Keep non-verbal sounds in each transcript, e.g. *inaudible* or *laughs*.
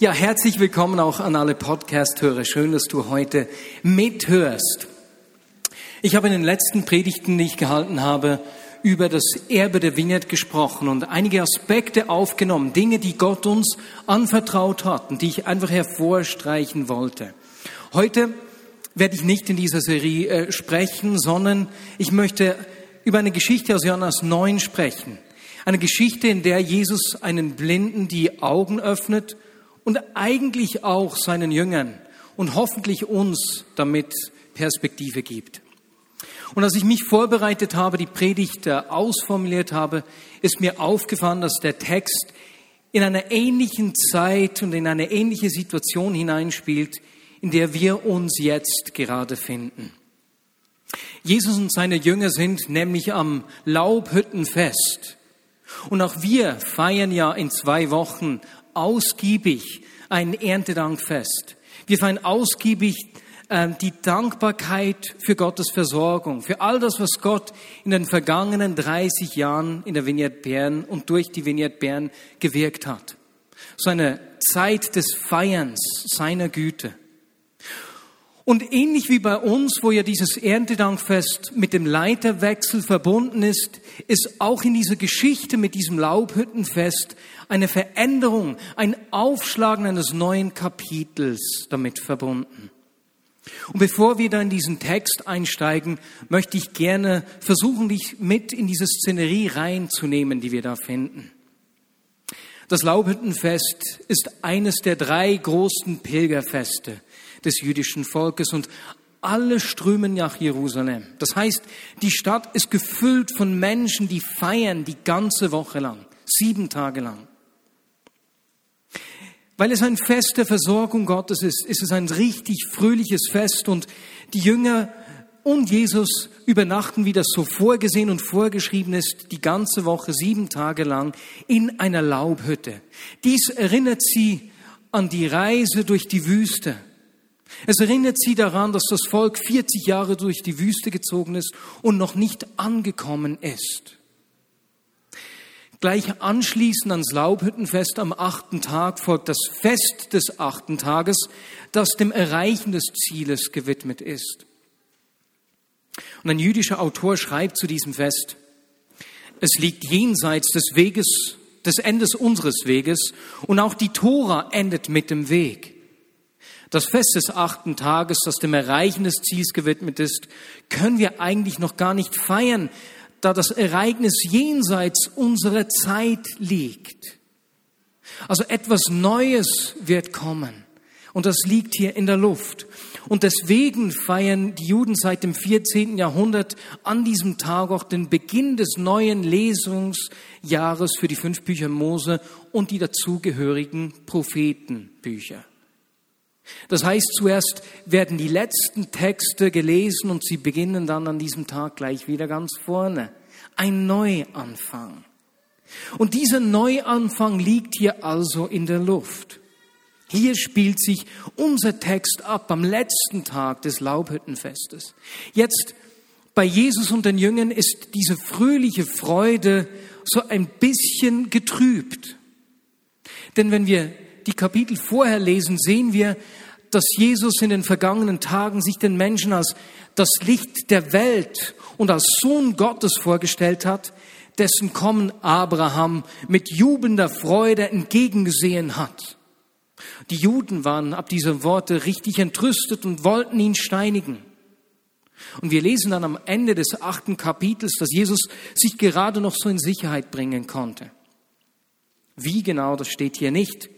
Ja, herzlich willkommen auch an alle Podcast-Hörer. Schön, dass du heute mithörst. Ich habe in den letzten Predigten, die ich gehalten habe, über das Erbe der Vineyard gesprochen und einige Aspekte aufgenommen, Dinge, die Gott uns anvertraut hat und die ich einfach hervorstreichen wollte. Heute werde ich nicht in dieser Serie äh, sprechen, sondern ich möchte über eine Geschichte aus Johannes 9 sprechen. Eine Geschichte, in der Jesus einen Blinden die Augen öffnet und eigentlich auch seinen Jüngern und hoffentlich uns damit Perspektive gibt. Und als ich mich vorbereitet habe, die Predigt äh, ausformuliert habe, ist mir aufgefallen, dass der Text in einer ähnlichen Zeit und in eine ähnliche Situation hineinspielt, in der wir uns jetzt gerade finden. Jesus und seine Jünger sind nämlich am Laubhüttenfest. Und auch wir feiern ja in zwei Wochen ausgiebig ein Erntedankfest. Wir feiern ausgiebig äh, die Dankbarkeit für Gottes Versorgung, für all das, was Gott in den vergangenen 30 Jahren in der Vignette Bern und durch die Vignette Bern gewirkt hat. So eine Zeit des Feierns seiner Güte. Und ähnlich wie bei uns, wo ja dieses Erntedankfest mit dem Leiterwechsel verbunden ist, ist auch in dieser Geschichte mit diesem Laubhüttenfest eine Veränderung, ein Aufschlagen eines neuen Kapitels damit verbunden. Und bevor wir da in diesen Text einsteigen, möchte ich gerne versuchen, dich mit in diese Szenerie reinzunehmen, die wir da finden. Das Laubhüttenfest ist eines der drei großen Pilgerfeste des jüdischen Volkes und alle strömen nach Jerusalem. Das heißt, die Stadt ist gefüllt von Menschen, die feiern die ganze Woche lang, sieben Tage lang. Weil es ein Fest der Versorgung Gottes ist, ist es ein richtig fröhliches Fest und die Jünger und Jesus übernachten, wie das so vorgesehen und vorgeschrieben ist, die ganze Woche, sieben Tage lang in einer Laubhütte. Dies erinnert sie an die Reise durch die Wüste es erinnert sie daran, dass das Volk 40 Jahre durch die Wüste gezogen ist und noch nicht angekommen ist. Gleich anschließend ans Laubhüttenfest am achten Tag folgt das Fest des achten Tages, das dem Erreichen des Zieles gewidmet ist. Und ein jüdischer Autor schreibt zu diesem Fest, es liegt jenseits des Weges, des Endes unseres Weges und auch die Tora endet mit dem Weg. Das Fest des achten Tages, das dem Erreichen des Ziels gewidmet ist, können wir eigentlich noch gar nicht feiern, da das Ereignis jenseits unserer Zeit liegt. Also etwas Neues wird kommen. Und das liegt hier in der Luft. Und deswegen feiern die Juden seit dem 14. Jahrhundert an diesem Tag auch den Beginn des neuen Lesungsjahres für die fünf Bücher Mose und die dazugehörigen Prophetenbücher. Das heißt, zuerst werden die letzten Texte gelesen und sie beginnen dann an diesem Tag gleich wieder ganz vorne. Ein Neuanfang. Und dieser Neuanfang liegt hier also in der Luft. Hier spielt sich unser Text ab am letzten Tag des Laubhüttenfestes. Jetzt bei Jesus und den Jüngern ist diese fröhliche Freude so ein bisschen getrübt. Denn wenn wir die Kapitel vorher lesen, sehen wir, dass Jesus in den vergangenen Tagen sich den Menschen als das Licht der Welt und als Sohn Gottes vorgestellt hat, dessen Kommen Abraham mit jubelnder Freude entgegengesehen hat. Die Juden waren ab dieser Worte richtig entrüstet und wollten ihn steinigen. Und wir lesen dann am Ende des achten Kapitels, dass Jesus sich gerade noch so in Sicherheit bringen konnte. Wie genau, das steht hier nicht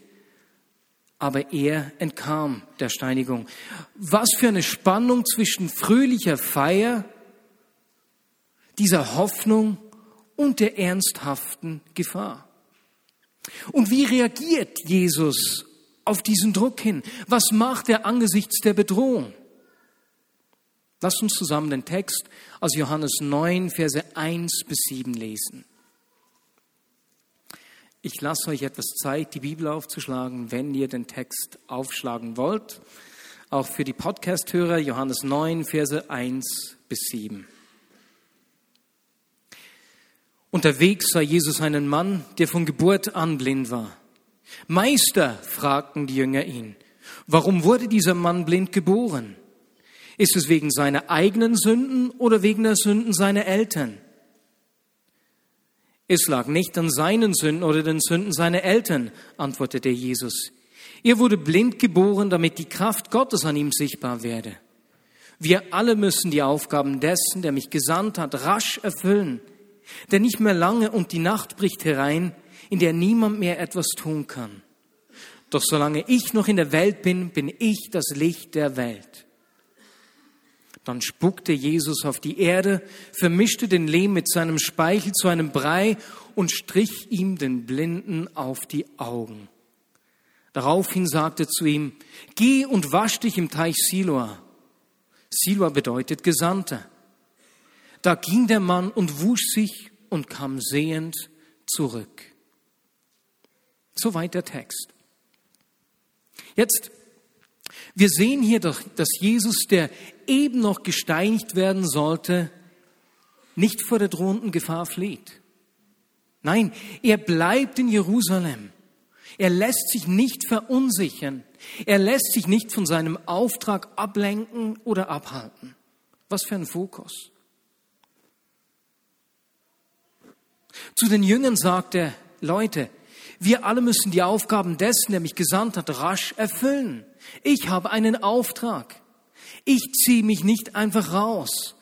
aber er entkam der Steinigung. Was für eine Spannung zwischen fröhlicher Feier, dieser Hoffnung und der ernsthaften Gefahr. Und wie reagiert Jesus auf diesen Druck hin? Was macht er angesichts der Bedrohung? Lass uns zusammen den Text aus Johannes 9, Verse 1 bis 7 lesen. Ich lasse euch etwas Zeit, die Bibel aufzuschlagen, wenn ihr den Text aufschlagen wollt. Auch für die Podcast-Hörer Johannes 9, Verse 1 bis 7. Unterwegs sah Jesus einen Mann, der von Geburt an blind war. Meister, fragten die Jünger ihn, warum wurde dieser Mann blind geboren? Ist es wegen seiner eigenen Sünden oder wegen der Sünden seiner Eltern? Es lag nicht an seinen Sünden oder den Sünden seiner Eltern, antwortete Jesus. Er wurde blind geboren, damit die Kraft Gottes an ihm sichtbar werde. Wir alle müssen die Aufgaben dessen, der mich gesandt hat, rasch erfüllen. Denn nicht mehr lange und die Nacht bricht herein, in der niemand mehr etwas tun kann. Doch solange ich noch in der Welt bin, bin ich das Licht der Welt. Dann spuckte Jesus auf die Erde, vermischte den Lehm mit seinem Speichel zu einem Brei und strich ihm den Blinden auf die Augen. Daraufhin sagte zu ihm, geh und wasch dich im Teich Siloa. Siloa bedeutet Gesandter. Da ging der Mann und wusch sich und kam sehend zurück. Soweit der Text. Jetzt, wir sehen hier doch, dass Jesus, der eben noch gesteinigt werden sollte, nicht vor der drohenden Gefahr flieht. Nein, er bleibt in Jerusalem. Er lässt sich nicht verunsichern. Er lässt sich nicht von seinem Auftrag ablenken oder abhalten. Was für ein Fokus. Zu den Jüngern sagt er, Leute, wir alle müssen die Aufgaben dessen, der mich gesandt hat, rasch erfüllen. Ich habe einen Auftrag. Ich ziehe mich nicht einfach raus.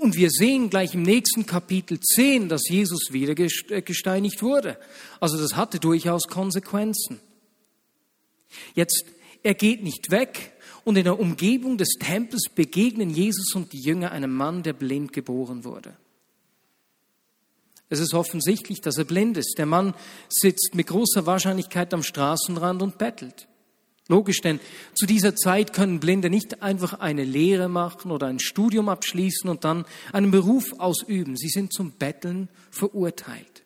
Und wir sehen gleich im nächsten Kapitel 10, dass Jesus wieder äh, gesteinigt wurde. Also das hatte durchaus Konsequenzen. Jetzt, er geht nicht weg und in der Umgebung des Tempels begegnen Jesus und die Jünger einem Mann, der blind geboren wurde. Es ist offensichtlich, dass er blind ist. Der Mann sitzt mit großer Wahrscheinlichkeit am Straßenrand und bettelt. Logisch, denn zu dieser Zeit können Blinde nicht einfach eine Lehre machen oder ein Studium abschließen und dann einen Beruf ausüben. Sie sind zum Betteln verurteilt.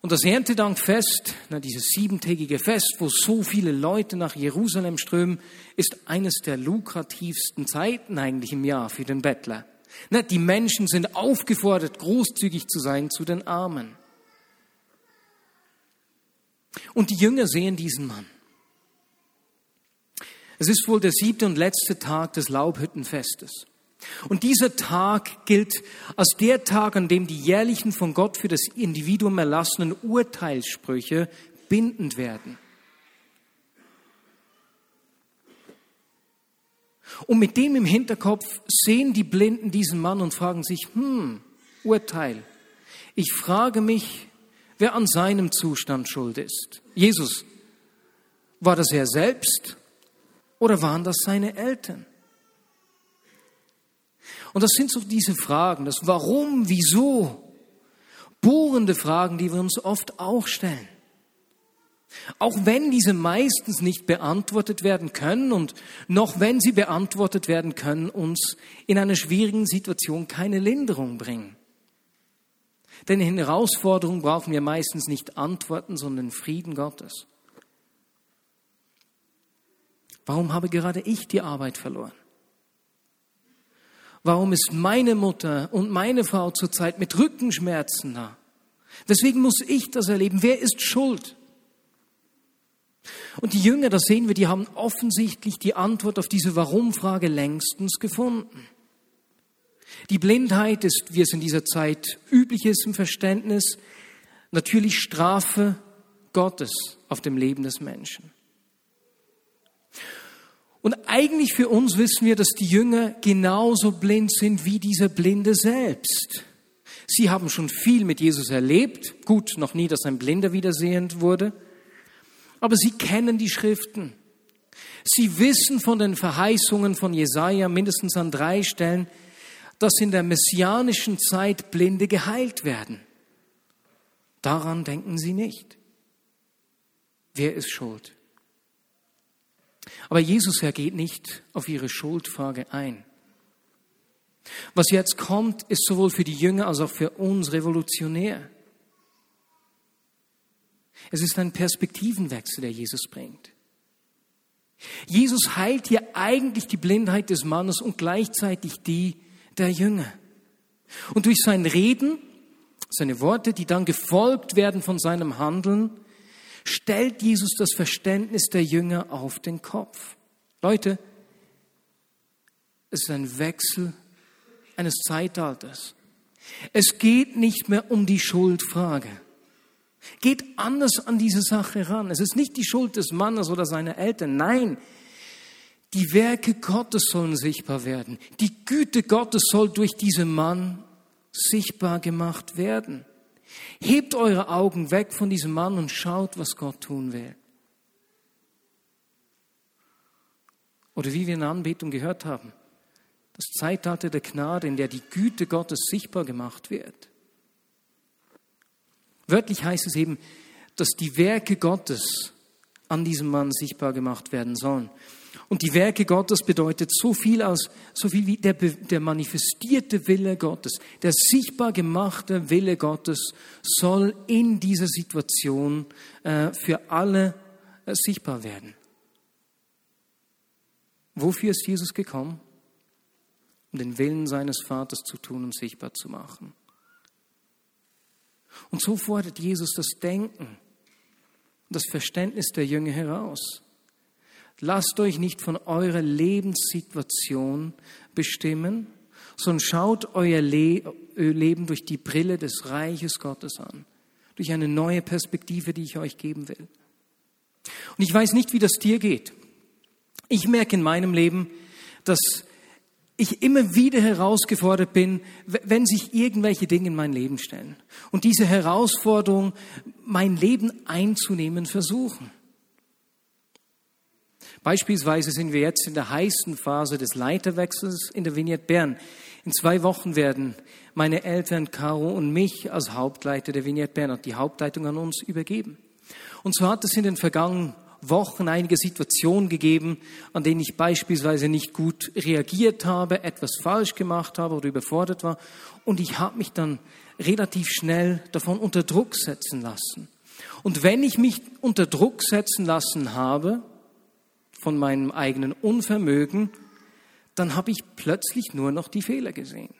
Und das Erntedankfest, na, dieses siebentägige Fest, wo so viele Leute nach Jerusalem strömen, ist eines der lukrativsten Zeiten eigentlich im Jahr für den Bettler. Na, die Menschen sind aufgefordert, großzügig zu sein zu den Armen. Und die Jünger sehen diesen Mann. Es ist wohl der siebte und letzte Tag des Laubhüttenfestes. Und dieser Tag gilt als der Tag, an dem die jährlichen von Gott für das Individuum erlassenen Urteilssprüche bindend werden. Und mit dem im Hinterkopf sehen die Blinden diesen Mann und fragen sich, hm, Urteil. Ich frage mich, wer an seinem Zustand schuld ist. Jesus, war das er selbst oder waren das seine Eltern? Und das sind so diese Fragen, das Warum, Wieso, bohrende Fragen, die wir uns oft auch stellen. Auch wenn diese meistens nicht beantwortet werden können und noch wenn sie beantwortet werden können, uns in einer schwierigen Situation keine Linderung bringen. Denn in Herausforderungen brauchen wir meistens nicht Antworten, sondern Frieden Gottes. Warum habe gerade ich die Arbeit verloren? Warum ist meine Mutter und meine Frau zurzeit mit Rückenschmerzen da? Weswegen muss ich das erleben? Wer ist schuld? Und die Jünger, das sehen wir, die haben offensichtlich die Antwort auf diese Warum-Frage längstens gefunden. Die Blindheit ist, wie es in dieser Zeit üblich ist im Verständnis, natürlich Strafe Gottes auf dem Leben des Menschen. Und eigentlich für uns wissen wir, dass die Jünger genauso blind sind wie dieser Blinde selbst. Sie haben schon viel mit Jesus erlebt. Gut, noch nie, dass ein Blinder wiedersehend wurde. Aber sie kennen die Schriften. Sie wissen von den Verheißungen von Jesaja mindestens an drei Stellen, dass in der messianischen Zeit Blinde geheilt werden. Daran denken sie nicht. Wer ist schuld? Aber Jesus, er geht nicht auf ihre Schuldfrage ein. Was jetzt kommt, ist sowohl für die Jünger als auch für uns revolutionär. Es ist ein Perspektivenwechsel, der Jesus bringt. Jesus heilt hier eigentlich die Blindheit des Mannes und gleichzeitig die der Jünger. Und durch sein Reden, seine Worte, die dann gefolgt werden von seinem Handeln, stellt Jesus das Verständnis der Jünger auf den Kopf. Leute, es ist ein Wechsel eines Zeitalters. Es geht nicht mehr um die Schuldfrage. Geht anders an diese Sache ran. Es ist nicht die Schuld des Mannes oder seiner Eltern. Nein, die Werke Gottes sollen sichtbar werden. Die Güte Gottes soll durch diesen Mann sichtbar gemacht werden. Hebt eure Augen weg von diesem Mann und schaut, was Gott tun will. Oder wie wir in der Anbetung gehört haben, das Zeitalter der Gnade, in der die Güte Gottes sichtbar gemacht wird. Wörtlich heißt es eben, dass die Werke Gottes an diesem Mann sichtbar gemacht werden sollen. Und die Werke Gottes bedeutet so viel als, so viel wie der, der manifestierte Wille Gottes, der sichtbar gemachte Wille Gottes soll in dieser Situation äh, für alle äh, sichtbar werden. Wofür ist Jesus gekommen? Um den Willen seines Vaters zu tun und sichtbar zu machen. Und so fordert Jesus das Denken und das Verständnis der Jünger heraus. Lasst euch nicht von eurer Lebenssituation bestimmen, sondern schaut euer Le Leben durch die Brille des Reiches Gottes an, durch eine neue Perspektive, die ich euch geben will. Und ich weiß nicht, wie das dir geht. Ich merke in meinem Leben, dass ich immer wieder herausgefordert bin, wenn sich irgendwelche Dinge in mein Leben stellen und diese Herausforderung, mein Leben einzunehmen, versuchen. Beispielsweise sind wir jetzt in der heißen Phase des Leiterwechsels in der Vignette Bern. In zwei Wochen werden meine Eltern Caro und mich als Hauptleiter der Vignette Bern die Hauptleitung an uns übergeben. Und so hat es in den vergangenen Wochen einige Situationen gegeben, an denen ich beispielsweise nicht gut reagiert habe, etwas falsch gemacht habe oder überfordert war. Und ich habe mich dann relativ schnell davon unter Druck setzen lassen. Und wenn ich mich unter Druck setzen lassen habe, von meinem eigenen Unvermögen, dann habe ich plötzlich nur noch die Fehler gesehen.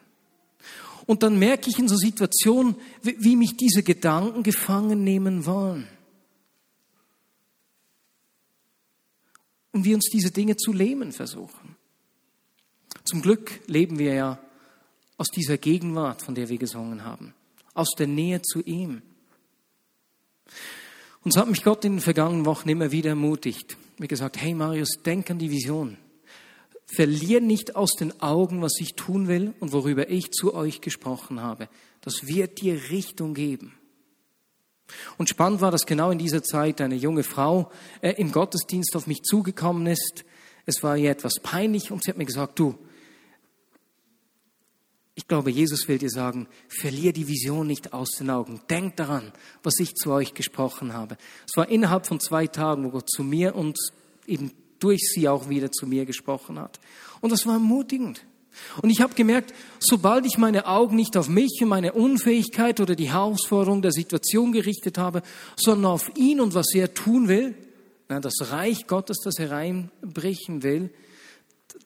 Und dann merke ich in so Situationen, wie mich diese Gedanken gefangen nehmen wollen. und wir uns diese Dinge zu lähmen versuchen. Zum Glück leben wir ja aus dieser Gegenwart, von der wir gesungen haben, aus der Nähe zu ihm. Und so hat mich Gott in den vergangenen Wochen immer wieder ermutigt, mir gesagt, hey Marius, denk an die Vision. Verlier nicht aus den Augen, was ich tun will und worüber ich zu euch gesprochen habe. Das wird dir Richtung geben. Und spannend war, dass genau in dieser Zeit eine junge Frau äh, im Gottesdienst auf mich zugekommen ist. Es war ihr etwas peinlich und sie hat mir gesagt, du, ich glaube, Jesus will dir sagen, verlier die Vision nicht aus den Augen. Denk daran, was ich zu euch gesprochen habe. Es war innerhalb von zwei Tagen, wo Gott zu mir und eben durch sie auch wieder zu mir gesprochen hat. Und das war ermutigend. Und ich habe gemerkt, sobald ich meine Augen nicht auf mich und meine Unfähigkeit oder die Herausforderung der Situation gerichtet habe, sondern auf ihn und was er tun will, das Reich Gottes, das hereinbrechen will,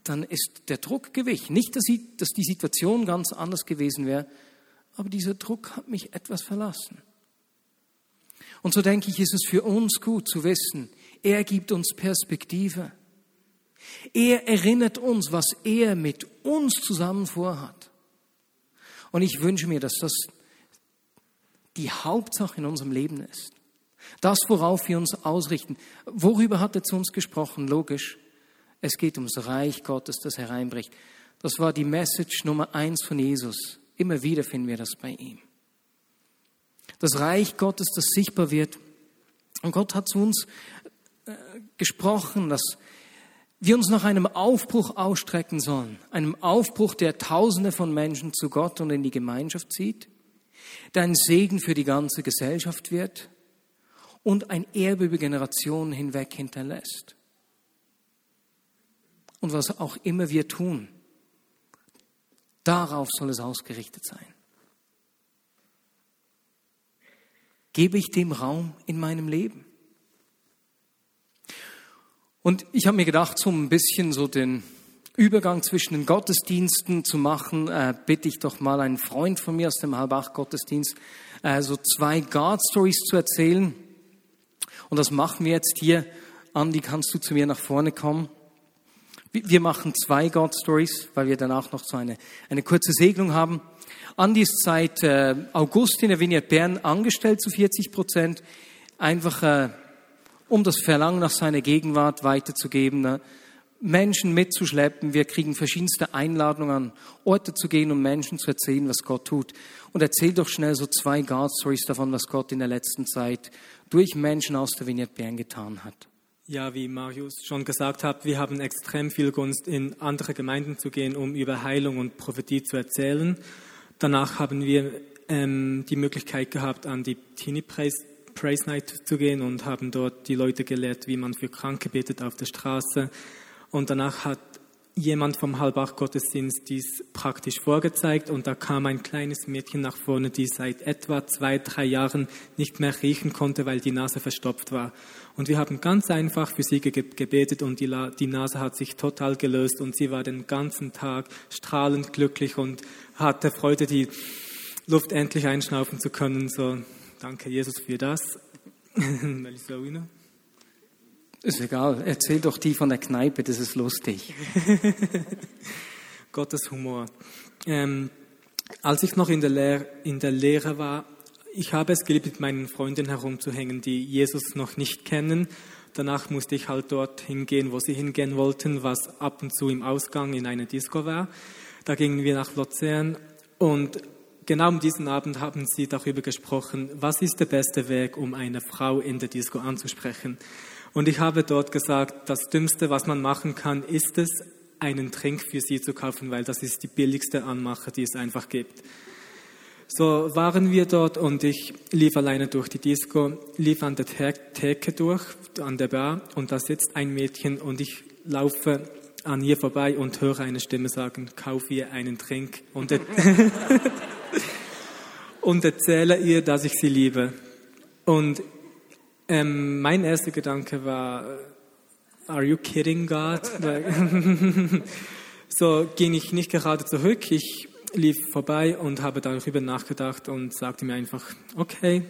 dann ist der Druck gewichen. Nicht, dass, die Situation ganz anders gewesen wäre, aber dieser Druck hat mich etwas verlassen. Und so denke ich, ist es für uns gut zu wissen, er gibt uns Perspektive. Er erinnert uns, was er mit uns zusammen vorhat. Und ich wünsche mir, dass das die Hauptsache in unserem Leben ist. Das, worauf wir uns ausrichten. Worüber hat er zu uns gesprochen? Logisch. Es geht ums Reich Gottes, das hereinbricht. Das war die Message Nummer eins von Jesus. Immer wieder finden wir das bei ihm. Das Reich Gottes, das sichtbar wird. Und Gott hat zu uns äh, gesprochen, dass wir uns nach einem Aufbruch ausstrecken sollen, einem Aufbruch, der Tausende von Menschen zu Gott und in die Gemeinschaft zieht, der ein Segen für die ganze Gesellschaft wird und ein Erbe über Generationen hinweg hinterlässt. Und was auch immer wir tun, darauf soll es ausgerichtet sein. Gebe ich dem Raum in meinem Leben? Und ich habe mir gedacht, so ein bisschen so den Übergang zwischen den Gottesdiensten zu machen, äh, bitte ich doch mal einen Freund von mir aus dem Halbach Gottesdienst, äh, so zwei God Stories zu erzählen. Und das machen wir jetzt hier. Andi, kannst du zu mir nach vorne kommen? Wir machen zwei God Stories, weil wir danach noch so eine, eine kurze Segnung haben. Andi ist seit äh, August in der Vineyard Bern angestellt zu 40 Prozent, einfach äh, um das Verlangen nach seiner Gegenwart weiterzugeben. Ne? Menschen mitzuschleppen. Wir kriegen verschiedenste Einladungen an Orte zu gehen, um Menschen zu erzählen, was Gott tut. Und erzähl doch schnell so zwei God Stories davon, was Gott in der letzten Zeit durch Menschen aus der Vignette Bern getan hat. Ja, wie Marius schon gesagt hat, wir haben extrem viel Gunst, in andere Gemeinden zu gehen, um über Heilung und Prophetie zu erzählen. Danach haben wir ähm, die Möglichkeit gehabt, an die Teenie Praise, Praise Night zu gehen und haben dort die Leute gelehrt, wie man für Kranke betet auf der Straße und danach hat jemand vom Halbach-Gottesdienst dies praktisch vorgezeigt und da kam ein kleines Mädchen nach vorne, die seit etwa zwei, drei Jahren nicht mehr riechen konnte, weil die Nase verstopft war. Und wir haben ganz einfach für sie gebetet und die, die Nase hat sich total gelöst und sie war den ganzen Tag strahlend glücklich und hatte Freude, die Luft endlich einschnaufen zu können. So, danke Jesus für das. *laughs* Ist egal, erzähl doch die von der Kneipe, das ist lustig. *laughs* Gottes Humor. Ähm, als ich noch in der, Lehr in der Lehre war, ich habe es geliebt, mit meinen Freundinnen herumzuhängen, die Jesus noch nicht kennen. Danach musste ich halt dort hingehen, wo sie hingehen wollten, was ab und zu im Ausgang in einer Disco war. Da gingen wir nach Luzern und genau um diesen Abend haben sie darüber gesprochen, was ist der beste Weg, um eine Frau in der Disco anzusprechen. Und ich habe dort gesagt, das Dümmste, was man machen kann, ist es, einen Trink für sie zu kaufen, weil das ist die billigste Anmache, die es einfach gibt. So waren wir dort und ich lief alleine durch die Disco, lief an der Theke durch, an der Bar und da sitzt ein Mädchen und ich laufe an ihr vorbei und höre eine Stimme sagen, kauf ihr einen Trink und, *laughs* und erzähle ihr, dass ich sie liebe. Und ähm, mein erster Gedanke war, are you kidding God? *laughs* so ging ich nicht gerade zurück. Ich lief vorbei und habe darüber nachgedacht und sagte mir einfach, okay,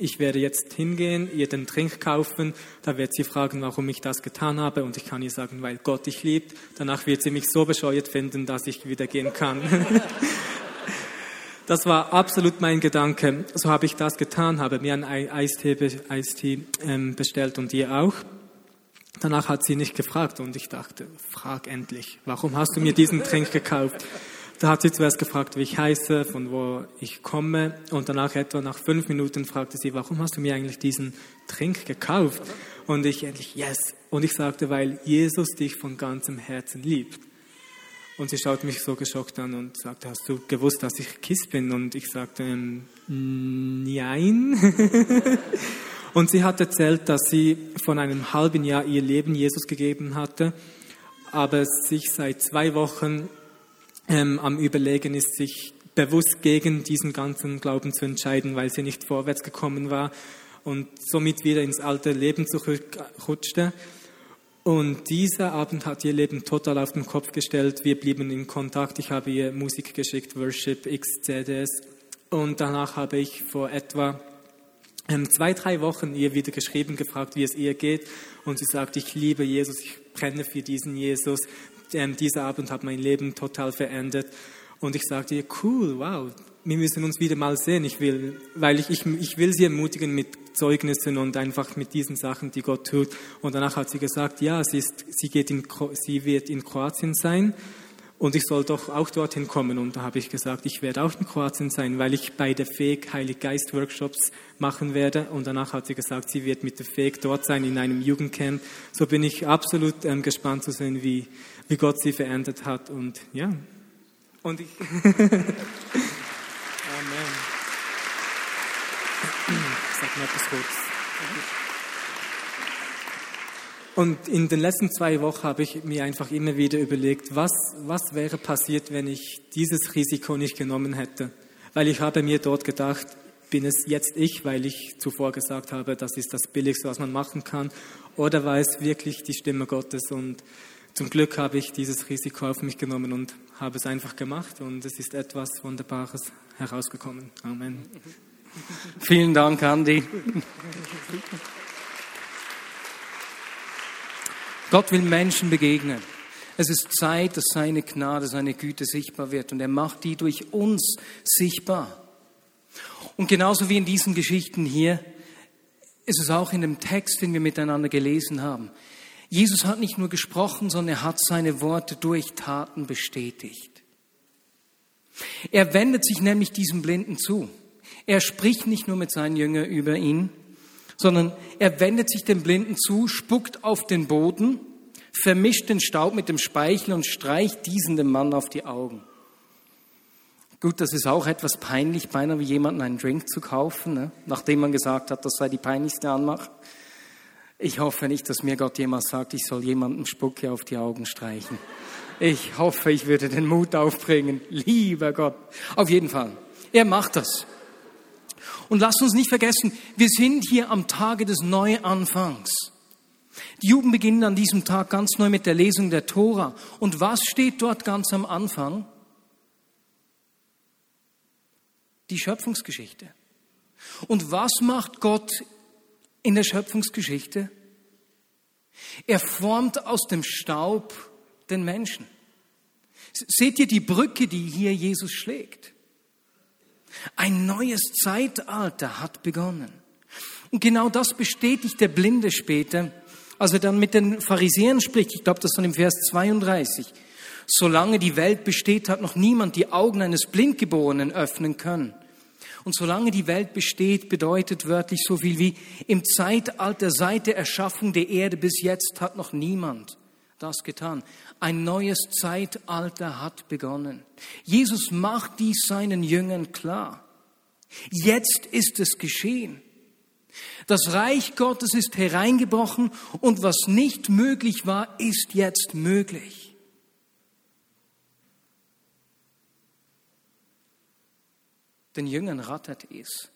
ich werde jetzt hingehen, ihr den Trink kaufen. Da wird sie fragen, warum ich das getan habe. Und ich kann ihr sagen, weil Gott dich liebt. Danach wird sie mich so bescheuert finden, dass ich wieder gehen kann. Das war absolut mein Gedanke. So habe ich das getan, habe mir einen Eistee, Eistee ähm, bestellt und ihr auch. Danach hat sie nicht gefragt und ich dachte, frag endlich, warum hast du mir diesen Trink gekauft? Da hat sie zuerst gefragt, wie ich heiße, von wo ich komme und danach etwa nach fünf Minuten fragte sie, warum hast du mir eigentlich diesen Trink gekauft? Und ich endlich, yes. Und ich sagte, weil Jesus dich von ganzem Herzen liebt. Und sie schaut mich so geschockt an und sagte, hast du gewusst, dass ich Kiss bin? Und ich sagte, ähm, nein. *laughs* und sie hat erzählt, dass sie von einem halben Jahr ihr Leben Jesus gegeben hatte, aber sich seit zwei Wochen ähm, am Überlegen ist, sich bewusst gegen diesen ganzen Glauben zu entscheiden, weil sie nicht vorwärts gekommen war und somit wieder ins alte Leben zurückrutschte. Und dieser Abend hat ihr Leben total auf den Kopf gestellt. Wir blieben in Kontakt. Ich habe ihr Musik geschickt, Worship, X, CDs. Und danach habe ich vor etwa ähm, zwei, drei Wochen ihr wieder geschrieben, gefragt, wie es ihr geht. Und sie sagt, ich liebe Jesus, ich brenne für diesen Jesus. Ähm, dieser Abend hat mein Leben total verändert. Und ich sagte ihr, cool, wow, wir müssen uns wieder mal sehen. Ich will, weil ich, ich, ich will sie ermutigen mit Zeugnissen und einfach mit diesen Sachen, die Gott tut. Und danach hat sie gesagt, ja, sie, ist, sie, geht in, sie wird in Kroatien sein und ich soll doch auch dorthin kommen. Und da habe ich gesagt, ich werde auch in Kroatien sein, weil ich bei der FEG Heilig Geist Workshops machen werde. Und danach hat sie gesagt, sie wird mit der FEG dort sein in einem Jugendcamp. So bin ich absolut ähm, gespannt zu sehen, wie, wie Gott sie verändert hat. Und ja, und ich. *laughs* Amen. Sag mal etwas kurz. Und in den letzten zwei Wochen habe ich mir einfach immer wieder überlegt, was, was wäre passiert, wenn ich dieses Risiko nicht genommen hätte. Weil ich habe mir dort gedacht, bin es jetzt ich, weil ich zuvor gesagt habe, das ist das Billigste, was man machen kann, oder war es wirklich die Stimme Gottes? Und zum Glück habe ich dieses Risiko auf mich genommen und habe es einfach gemacht und es ist etwas Wunderbares herausgekommen. Amen. *laughs* Vielen Dank, Andi. Gott will Menschen begegnen. Es ist Zeit, dass seine Gnade, seine Güte sichtbar wird und er macht die durch uns sichtbar. Und genauso wie in diesen Geschichten hier ist es auch in dem Text, den wir miteinander gelesen haben. Jesus hat nicht nur gesprochen, sondern er hat seine Worte durch Taten bestätigt. Er wendet sich nämlich diesem Blinden zu. Er spricht nicht nur mit seinen Jüngern über ihn, sondern er wendet sich dem Blinden zu, spuckt auf den Boden, vermischt den Staub mit dem Speichel und streicht diesen dem Mann auf die Augen. Gut, das ist auch etwas peinlich, beinahe wie jemanden einen Drink zu kaufen, ne? nachdem man gesagt hat, das sei die peinlichste Anmach. Ich hoffe nicht, dass mir Gott jemals sagt, ich soll jemandem Spucke auf die Augen streichen. Ich hoffe, ich würde den Mut aufbringen. Lieber Gott. Auf jeden Fall. Er macht das. Und lasst uns nicht vergessen, wir sind hier am Tage des Neuanfangs. Die Juden beginnen an diesem Tag ganz neu mit der Lesung der Tora. Und was steht dort ganz am Anfang? Die Schöpfungsgeschichte. Und was macht Gott in der Schöpfungsgeschichte? Er formt aus dem Staub den Menschen. Seht ihr die Brücke, die hier Jesus schlägt? Ein neues Zeitalter hat begonnen. Und genau das bestätigt der Blinde später, als er dann mit den Pharisäern spricht. Ich glaube, das ist dann im Vers 32. Solange die Welt besteht, hat noch niemand die Augen eines Blindgeborenen öffnen können. Und solange die Welt besteht, bedeutet wörtlich so viel wie im Zeitalter seit der Erschaffung der Erde bis jetzt hat noch niemand das getan. Ein neues Zeitalter hat begonnen. Jesus macht dies seinen Jüngern klar. Jetzt ist es geschehen. Das Reich Gottes ist hereingebrochen und was nicht möglich war, ist jetzt möglich. Den Jüngern rattert es.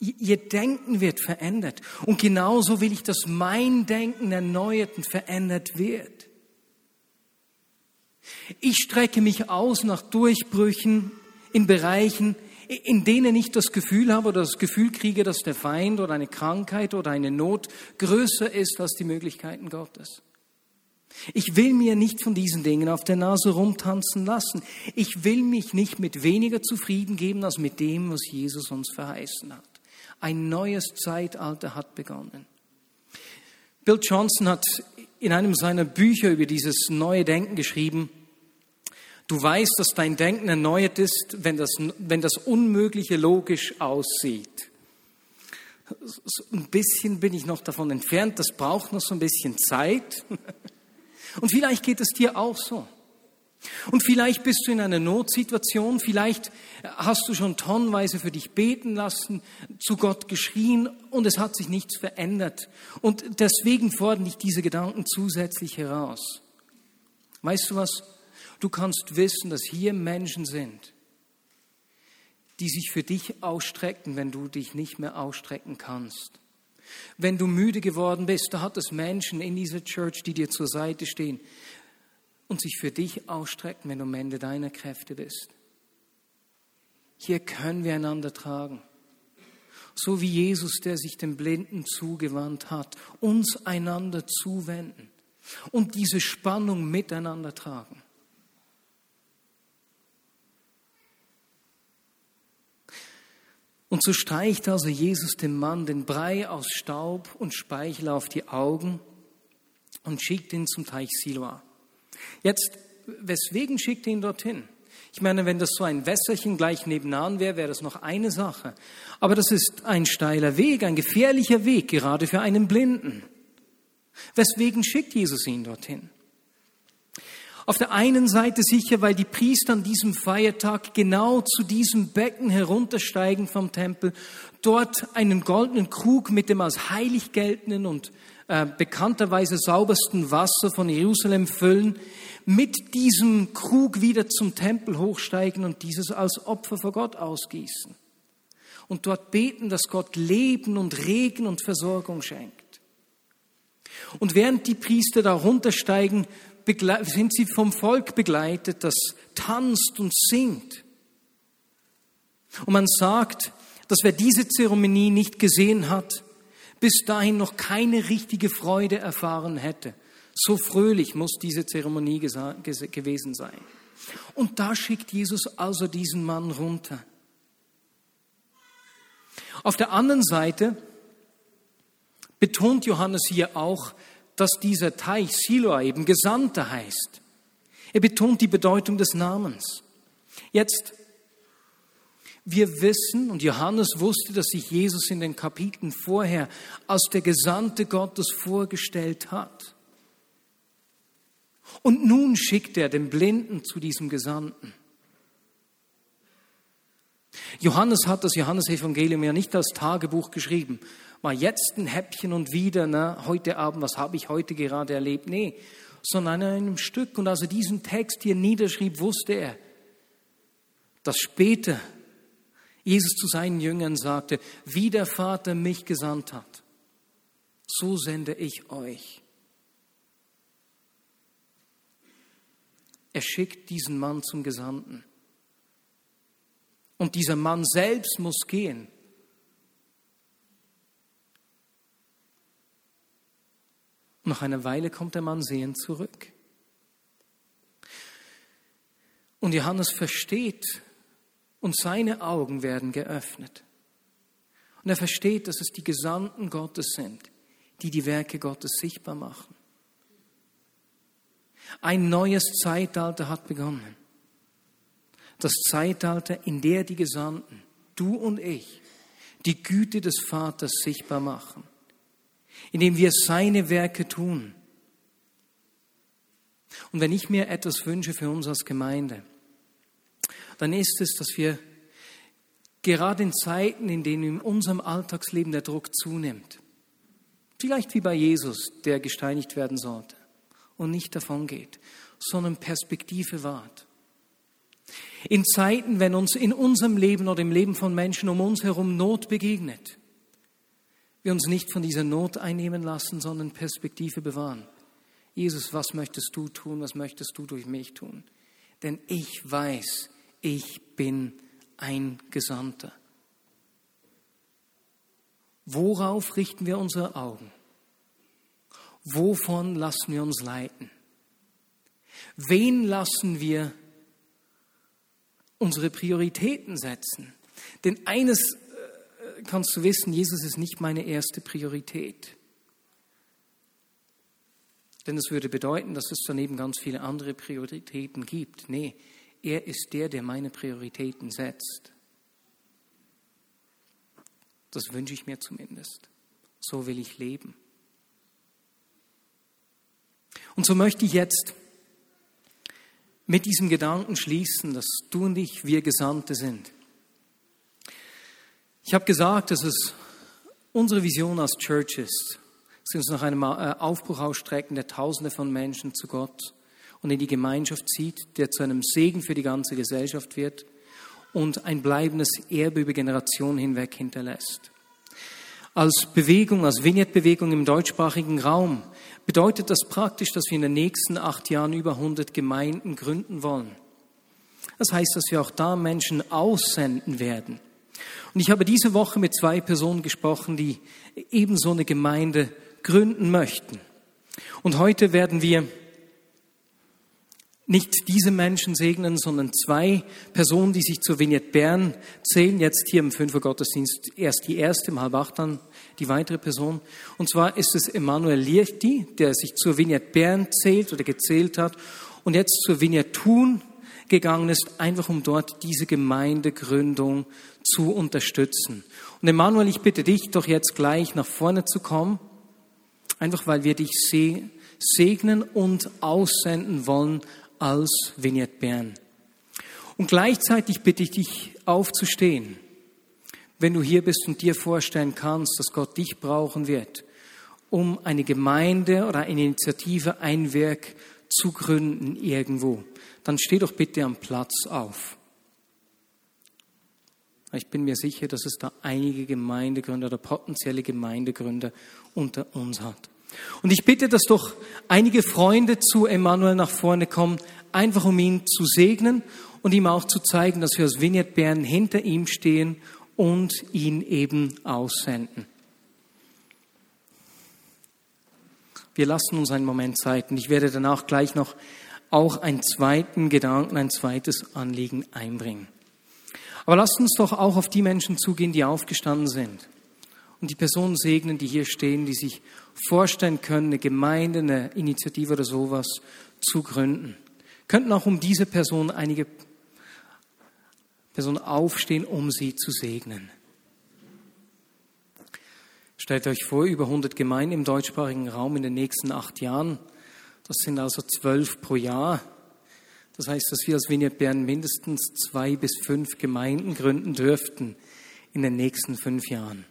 Ihr Denken wird verändert. Und genauso will ich, dass mein Denken erneuert und verändert wird. Ich strecke mich aus nach Durchbrüchen in Bereichen, in denen ich das Gefühl habe oder das Gefühl kriege, dass der Feind oder eine Krankheit oder eine Not größer ist als die Möglichkeiten Gottes. Ich will mir nicht von diesen Dingen auf der Nase rumtanzen lassen. Ich will mich nicht mit weniger zufrieden geben als mit dem, was Jesus uns verheißen hat. Ein neues Zeitalter hat begonnen. Bill Johnson hat in einem seiner Bücher über dieses neue Denken geschrieben, du weißt, dass dein Denken erneuert ist, wenn das, wenn das Unmögliche logisch aussieht. ein bisschen bin ich noch davon entfernt, das braucht noch so ein bisschen Zeit. *laughs* Und vielleicht geht es dir auch so. Und vielleicht bist du in einer Notsituation, vielleicht hast du schon tonnenweise für dich beten lassen, zu Gott geschrien und es hat sich nichts verändert. Und deswegen fordern dich diese Gedanken zusätzlich heraus. Weißt du was? Du kannst wissen, dass hier Menschen sind, die sich für dich ausstrecken, wenn du dich nicht mehr ausstrecken kannst. Wenn du müde geworden bist, da hat es Menschen in dieser Church, die dir zur Seite stehen, und sich für dich ausstrecken, wenn du am Ende deiner Kräfte bist. Hier können wir einander tragen. So wie Jesus, der sich dem Blinden zugewandt hat, uns einander zuwenden und diese Spannung miteinander tragen. Und so streicht also Jesus dem Mann den Brei aus Staub und Speichel auf die Augen und schickt ihn zum Teich Siloa. Jetzt, weswegen schickt er ihn dorthin? Ich meine, wenn das so ein Wässerchen gleich nebenan wäre, wäre das noch eine Sache. Aber das ist ein steiler Weg, ein gefährlicher Weg, gerade für einen Blinden. Weswegen schickt Jesus ihn dorthin? Auf der einen Seite sicher, weil die Priester an diesem Feiertag genau zu diesem Becken heruntersteigen vom Tempel, dort einen goldenen Krug mit dem als heilig geltenden und äh, bekannterweise saubersten Wasser von Jerusalem füllen, mit diesem Krug wieder zum Tempel hochsteigen und dieses als Opfer vor Gott ausgießen. Und dort beten, dass Gott Leben und Regen und Versorgung schenkt. Und während die Priester da runtersteigen, sind sie vom Volk begleitet, das tanzt und singt. Und man sagt, dass wer diese Zeremonie nicht gesehen hat, bis dahin noch keine richtige Freude erfahren hätte. So fröhlich muss diese Zeremonie gewesen sein. Und da schickt Jesus also diesen Mann runter. Auf der anderen Seite betont Johannes hier auch, dass dieser Teich Siloa eben Gesandter heißt. Er betont die Bedeutung des Namens. Jetzt, wir wissen, und Johannes wusste, dass sich Jesus in den Kapiteln vorher als der Gesandte Gottes vorgestellt hat. Und nun schickt er den Blinden zu diesem Gesandten. Johannes hat das Johannesevangelium ja nicht als Tagebuch geschrieben. Mal jetzt ein Häppchen und wieder, ne, heute Abend, was habe ich heute gerade erlebt? Nee, sondern in einem Stück. Und als er diesen Text hier niederschrieb, wusste er, dass später Jesus zu seinen Jüngern sagte, wie der Vater mich gesandt hat, so sende ich euch. Er schickt diesen Mann zum Gesandten. Und dieser Mann selbst muss gehen. Nach einer Weile kommt der Mann sehend zurück. Und Johannes versteht und seine Augen werden geöffnet. Und er versteht, dass es die Gesandten Gottes sind, die die Werke Gottes sichtbar machen. Ein neues Zeitalter hat begonnen das Zeitalter, in der die Gesandten, du und ich, die Güte des Vaters sichtbar machen, indem wir seine Werke tun. Und wenn ich mir etwas wünsche für uns als Gemeinde, dann ist es, dass wir gerade in Zeiten, in denen in unserem Alltagsleben der Druck zunimmt, vielleicht wie bei Jesus, der gesteinigt werden sollte und nicht davon geht, sondern Perspektive wahrt in Zeiten, wenn uns in unserem Leben oder im Leben von Menschen um uns herum Not begegnet, wir uns nicht von dieser Not einnehmen lassen, sondern Perspektive bewahren. Jesus, was möchtest du tun? Was möchtest du durch mich tun? Denn ich weiß, ich bin ein Gesandter. Worauf richten wir unsere Augen? Wovon lassen wir uns leiten? Wen lassen wir unsere Prioritäten setzen. Denn eines kannst du wissen, Jesus ist nicht meine erste Priorität. Denn es würde bedeuten, dass es daneben ganz viele andere Prioritäten gibt. Nee, er ist der, der meine Prioritäten setzt. Das wünsche ich mir zumindest. So will ich leben. Und so möchte ich jetzt mit diesem Gedanken schließen, dass du und ich, wir Gesandte sind. Ich habe gesagt, dass es unsere Vision als Church ist, dass wir uns nach einem äh, Aufbruch ausstrecken, der Tausende von Menschen zu Gott und in die Gemeinschaft zieht, der zu einem Segen für die ganze Gesellschaft wird und ein bleibendes Erbe über Generationen hinweg hinterlässt. Als Bewegung, als Vignette-Bewegung im deutschsprachigen Raum bedeutet das praktisch, dass wir in den nächsten acht Jahren über 100 Gemeinden gründen wollen. Das heißt, dass wir auch da Menschen aussenden werden. Und ich habe diese Woche mit zwei Personen gesprochen, die ebenso eine Gemeinde gründen möchten. Und heute werden wir nicht diese Menschen segnen, sondern zwei Personen, die sich zur Vignette Bern zählen. Jetzt hier im Fünfer Gottesdienst erst die erste, um halb acht dann die weitere Person. Und zwar ist es Emanuel Liechti, der sich zur Vignette Bern zählt oder gezählt hat und jetzt zur Vignette Thun gegangen ist, einfach um dort diese Gemeindegründung zu unterstützen. Und Emanuel, ich bitte dich doch jetzt gleich nach vorne zu kommen, einfach weil wir dich segnen und aussenden wollen als Vignette Bern. Und gleichzeitig bitte ich dich aufzustehen, wenn du hier bist und dir vorstellen kannst, dass Gott dich brauchen wird, um eine Gemeinde oder eine Initiative, ein Werk zu gründen irgendwo, dann steh doch bitte am Platz auf. Ich bin mir sicher, dass es da einige Gemeindegründer oder potenzielle Gemeindegründer unter uns hat. Und ich bitte, dass doch einige Freunde zu Emanuel nach vorne kommen, einfach um ihn zu segnen und ihm auch zu zeigen, dass wir als Vignette Bern hinter ihm stehen und ihn eben aussenden. Wir lassen uns einen Moment Zeit und ich werde danach gleich noch auch einen zweiten Gedanken, ein zweites Anliegen einbringen. Aber lasst uns doch auch auf die Menschen zugehen, die aufgestanden sind und die Personen segnen, die hier stehen, die sich vorstellen können, eine Gemeinde, eine Initiative oder sowas zu gründen. Könnten auch um diese Person einige Personen aufstehen, um sie zu segnen. Stellt euch vor, über 100 Gemeinden im deutschsprachigen Raum in den nächsten acht Jahren. Das sind also zwölf pro Jahr. Das heißt, dass wir als Vineyard Bern mindestens zwei bis fünf Gemeinden gründen dürften in den nächsten fünf Jahren.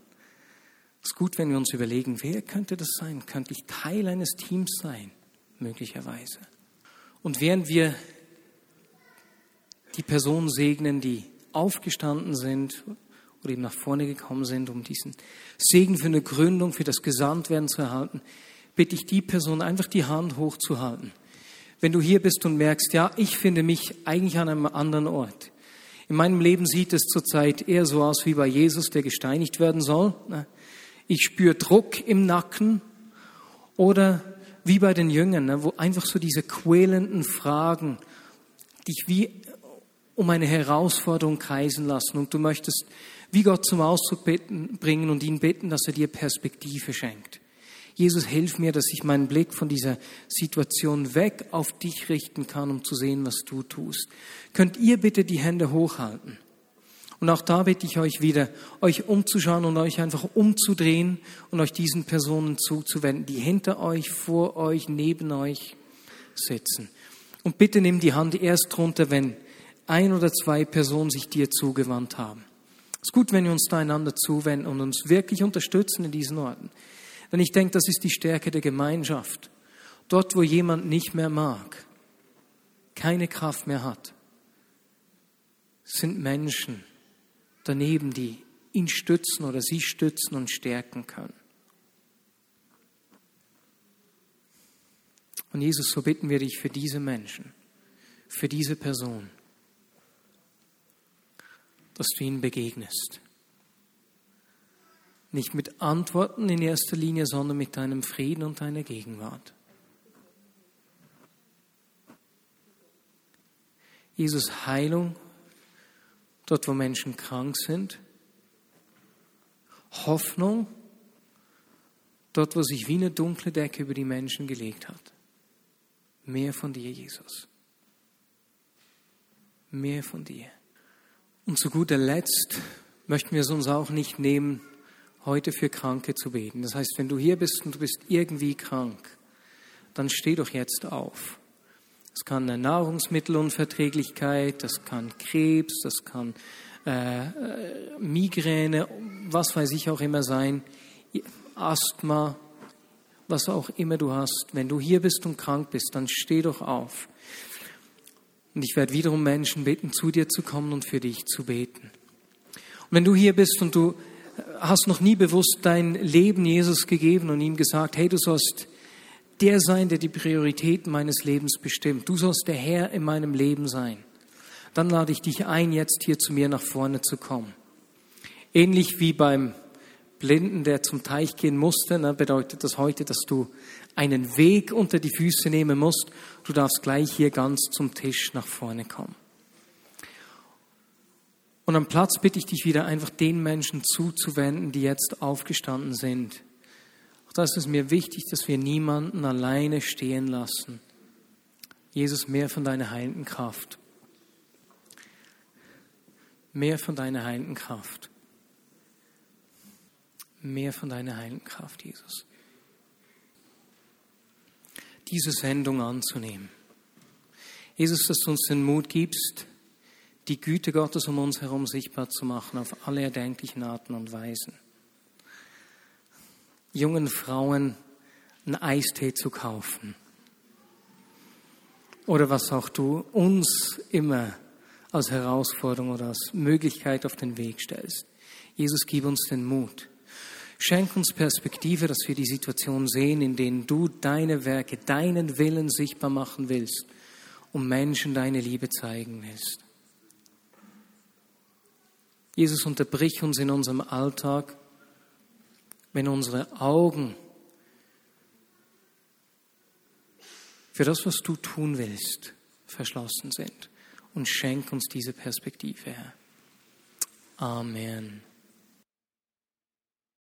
Es ist gut, wenn wir uns überlegen, wer könnte das sein? Könnte ich Teil eines Teams sein? Möglicherweise. Und während wir die Personen segnen, die aufgestanden sind oder eben nach vorne gekommen sind, um diesen Segen für eine Gründung, für das Gesandtwerden zu erhalten, bitte ich die Person einfach die Hand hochzuhalten. Wenn du hier bist und merkst, ja, ich finde mich eigentlich an einem anderen Ort. In meinem Leben sieht es zurzeit eher so aus wie bei Jesus, der gesteinigt werden soll. Ne? Ich spüre Druck im Nacken oder wie bei den Jüngern, ne, wo einfach so diese quälenden Fragen dich wie um eine Herausforderung kreisen lassen und du möchtest wie Gott zum Ausdruck bitten, bringen und ihn bitten, dass er dir Perspektive schenkt. Jesus, hilf mir, dass ich meinen Blick von dieser Situation weg auf dich richten kann, um zu sehen, was du tust. Könnt ihr bitte die Hände hochhalten? Und auch da bitte ich euch wieder, euch umzuschauen und euch einfach umzudrehen und euch diesen Personen zuzuwenden, die hinter euch, vor euch, neben euch sitzen. Und bitte nimm die Hand erst drunter, wenn ein oder zwei Personen sich dir zugewandt haben. Es ist gut, wenn wir uns da einander zuwenden und uns wirklich unterstützen in diesen Orten. Denn ich denke, das ist die Stärke der Gemeinschaft. Dort, wo jemand nicht mehr mag, keine Kraft mehr hat, sind Menschen, daneben, die ihn stützen oder sie stützen und stärken können. Und Jesus, so bitten wir dich für diese Menschen, für diese Person, dass du ihnen begegnest. Nicht mit Antworten in erster Linie, sondern mit deinem Frieden und deiner Gegenwart. Jesus, Heilung dort wo Menschen krank sind. Hoffnung, dort wo sich wie eine dunkle Decke über die Menschen gelegt hat. Mehr von dir, Jesus. Mehr von dir. Und zu guter Letzt möchten wir es uns auch nicht nehmen, heute für Kranke zu beten. Das heißt, wenn du hier bist und du bist irgendwie krank, dann steh doch jetzt auf. Das kann eine Nahrungsmittelunverträglichkeit, das kann Krebs, das kann äh, äh, Migräne, was weiß ich auch immer sein, Asthma, was auch immer du hast. Wenn du hier bist und krank bist, dann steh doch auf. Und ich werde wiederum Menschen bitten, zu dir zu kommen und für dich zu beten. Und wenn du hier bist und du hast noch nie bewusst dein Leben Jesus gegeben und ihm gesagt, hey, du sollst der sein, der die Prioritäten meines Lebens bestimmt. Du sollst der Herr in meinem Leben sein. Dann lade ich dich ein, jetzt hier zu mir nach vorne zu kommen. Ähnlich wie beim Blinden, der zum Teich gehen musste, ne, bedeutet das heute, dass du einen Weg unter die Füße nehmen musst. Du darfst gleich hier ganz zum Tisch nach vorne kommen. Und am Platz bitte ich dich wieder einfach den Menschen zuzuwenden, die jetzt aufgestanden sind da ist es mir wichtig, dass wir niemanden alleine stehen lassen. Jesus, mehr von deiner heilenden Kraft. Mehr von deiner heilenden Kraft. Mehr von deiner heilenden Kraft, Jesus. Diese Sendung anzunehmen. Jesus, dass du uns den Mut gibst, die Güte Gottes um uns herum sichtbar zu machen auf alle erdenklichen Arten und Weisen jungen Frauen einen Eistee zu kaufen. Oder was auch du uns immer als Herausforderung oder als Möglichkeit auf den Weg stellst. Jesus, gib uns den Mut. Schenk uns Perspektive, dass wir die Situation sehen, in denen du deine Werke, deinen Willen sichtbar machen willst, um Menschen deine Liebe zeigen willst. Jesus, unterbrich uns in unserem Alltag wenn unsere Augen für das, was du tun willst, verschlossen sind. Und schenk uns diese Perspektive, Herr. Amen.